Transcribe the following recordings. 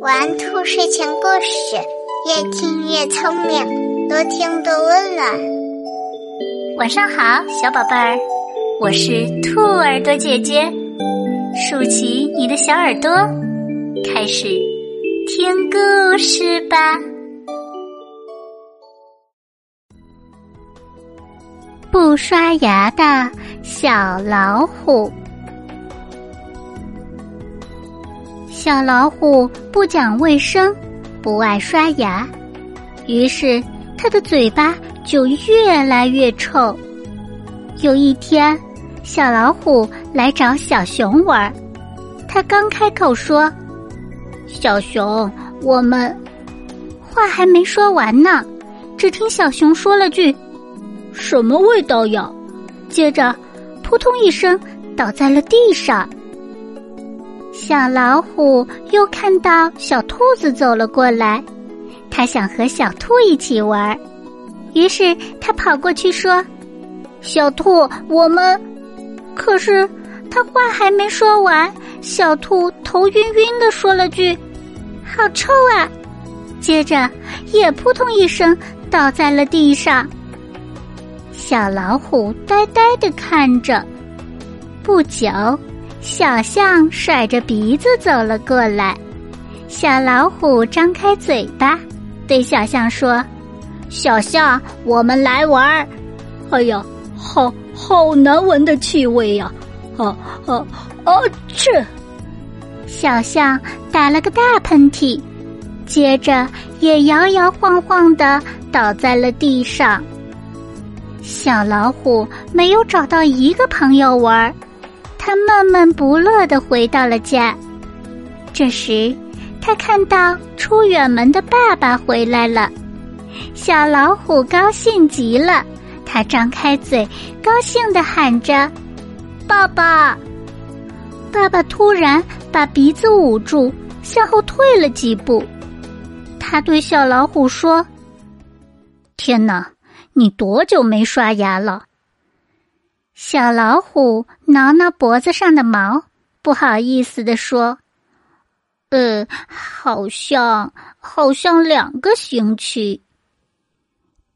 玩兔睡前故事，越听越聪明，多听多温暖。晚上好，小宝贝儿，我是兔耳朵姐姐，竖起你的小耳朵，开始听故事吧。不刷牙的小老虎。小老虎不讲卫生，不爱刷牙，于是它的嘴巴就越来越臭。有一天，小老虎来找小熊玩，它刚开口说：“小熊，我们……”话还没说完呢，只听小熊说了句：“什么味道呀？”接着，扑通一声倒在了地上。小老虎又看到小兔子走了过来，它想和小兔一起玩，于是它跑过去说：“小兔，我们……”可是他话还没说完，小兔头晕晕的说了句：“好臭啊！”接着也扑通一声倒在了地上。小老虎呆呆的看着，不久。小象甩着鼻子走了过来，小老虎张开嘴巴，对小象说：“小象，我们来玩儿。”哎呀，好好难闻的气味呀！啊啊啊！去！小象打了个大喷嚏，接着也摇摇晃晃的倒在了地上。小老虎没有找到一个朋友玩儿。他闷闷不乐的回到了家。这时，他看到出远门的爸爸回来了，小老虎高兴极了。他张开嘴，高兴的喊着：“爸爸！”爸爸突然把鼻子捂住，向后退了几步。他对小老虎说：“天哪，你多久没刷牙了？”小老虎挠挠脖子上的毛，不好意思地说：“呃，好像好像两个星期。”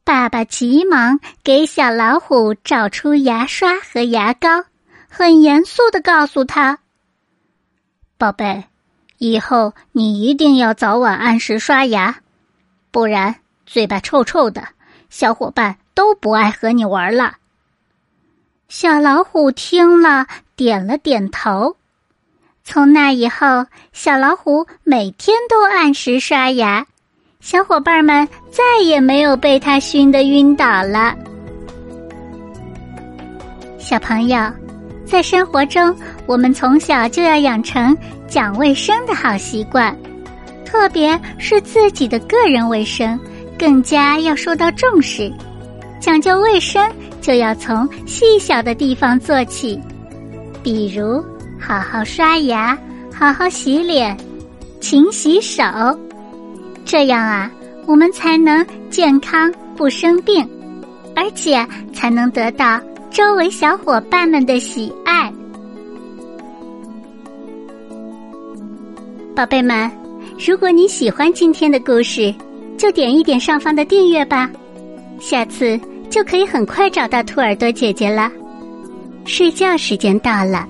爸爸急忙给小老虎找出牙刷和牙膏，很严肃的告诉他：“宝贝，以后你一定要早晚按时刷牙，不然嘴巴臭臭的，小伙伴都不爱和你玩了。”小老虎听了，点了点头。从那以后，小老虎每天都按时刷牙，小伙伴们再也没有被它熏得晕倒了。小朋友，在生活中，我们从小就要养成讲卫生的好习惯，特别是自己的个人卫生，更加要受到重视。讲究卫生，就要从细小的地方做起，比如好好刷牙、好好洗脸、勤洗手，这样啊，我们才能健康不生病，而且才能得到周围小伙伴们的喜爱。宝贝们，如果你喜欢今天的故事，就点一点上方的订阅吧。下次就可以很快找到兔耳朵姐姐了。睡觉时间到了，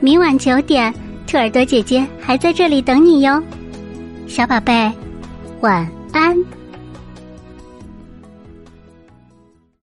明晚九点，兔耳朵姐姐还在这里等你哟，小宝贝，晚安。